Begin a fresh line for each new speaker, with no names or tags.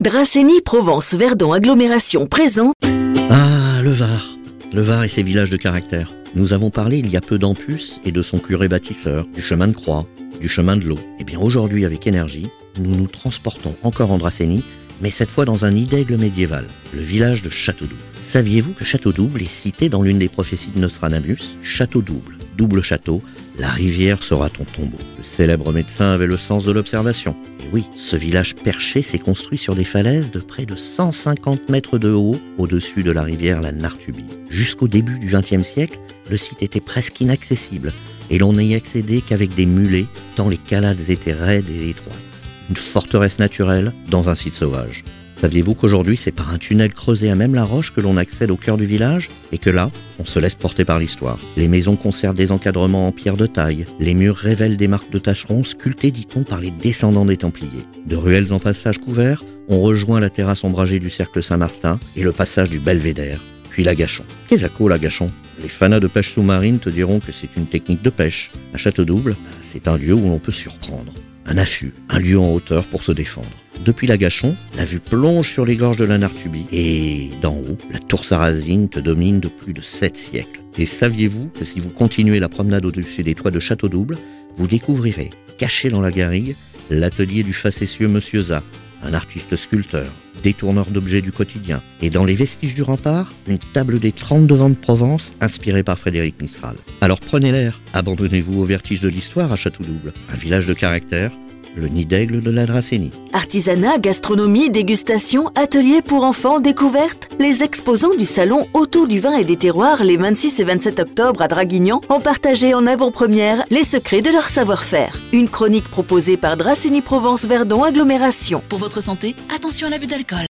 Dracénie Provence Verdon Agglomération présente
Ah, le Var. Le Var et ses villages de caractère. Nous avons parlé il y a peu d'Ampus et de son curé bâtisseur, du chemin de croix, du chemin de l'eau. Et bien aujourd'hui, avec énergie, nous nous transportons encore en Dracénie, mais cette fois dans un idègle médiéval, le village de Château-Double. Saviez-vous que Château-Double est cité dans l'une des prophéties de Nostradamus? Château-Double, double château, la rivière sera ton tombeau. Le célèbre médecin avait le sens de l'observation. Et oui, ce village perché s'est construit sur des falaises de près de 150 mètres de haut au-dessus de la rivière la Nartubie. Jusqu'au début du XXe siècle, le site était presque inaccessible et l'on n'y accédait qu'avec des mulets tant les calades étaient raides et étroites. Une forteresse naturelle dans un site sauvage. Saviez-vous qu'aujourd'hui c'est par un tunnel creusé à même la roche que l'on accède au cœur du village et que là, on se laisse porter par l'histoire? Les maisons conservent des encadrements en pierre de taille, les murs révèlent des marques de tâcherons sculptées, dit-on, par les descendants des Templiers. De ruelles en passage couvert, on rejoint la terrasse ombragée du cercle Saint-Martin et le passage du Belvédère, puis l'Agachon. Qu'est-ce que l'Agachon? Les fanas de pêche sous-marine te diront que c'est une technique de pêche. À Château-Double, c'est un lieu où l'on peut surprendre. Un affût, un lieu en hauteur pour se défendre. Depuis l'Agachon, la vue plonge sur les gorges de la Nartubie et d'en haut, la tour sarrasine te domine de plus de sept siècles. Et saviez-vous que si vous continuez la promenade au-dessus des toits de Château-Double, vous découvrirez, caché dans la garrigue, l'atelier du facétieux Monsieur Z, un artiste sculpteur, détourneur d'objets du quotidien, et dans les vestiges du rempart, une table des 32 vents de Provence inspirée par Frédéric Mistral. Alors prenez l'air, abandonnez-vous au vertige de l'histoire à Château-Double, un village de caractère, le nid d'aigle de la Dracénie.
Artisanat, gastronomie, dégustation, ateliers pour enfants, découvertes. Les exposants du salon Autour du vin et des terroirs les 26 et 27 octobre à Draguignan ont partagé en avant-première les secrets de leur savoir-faire. Une chronique proposée par Dracénie Provence Verdon Agglomération.
Pour votre santé, attention à l'abus d'alcool.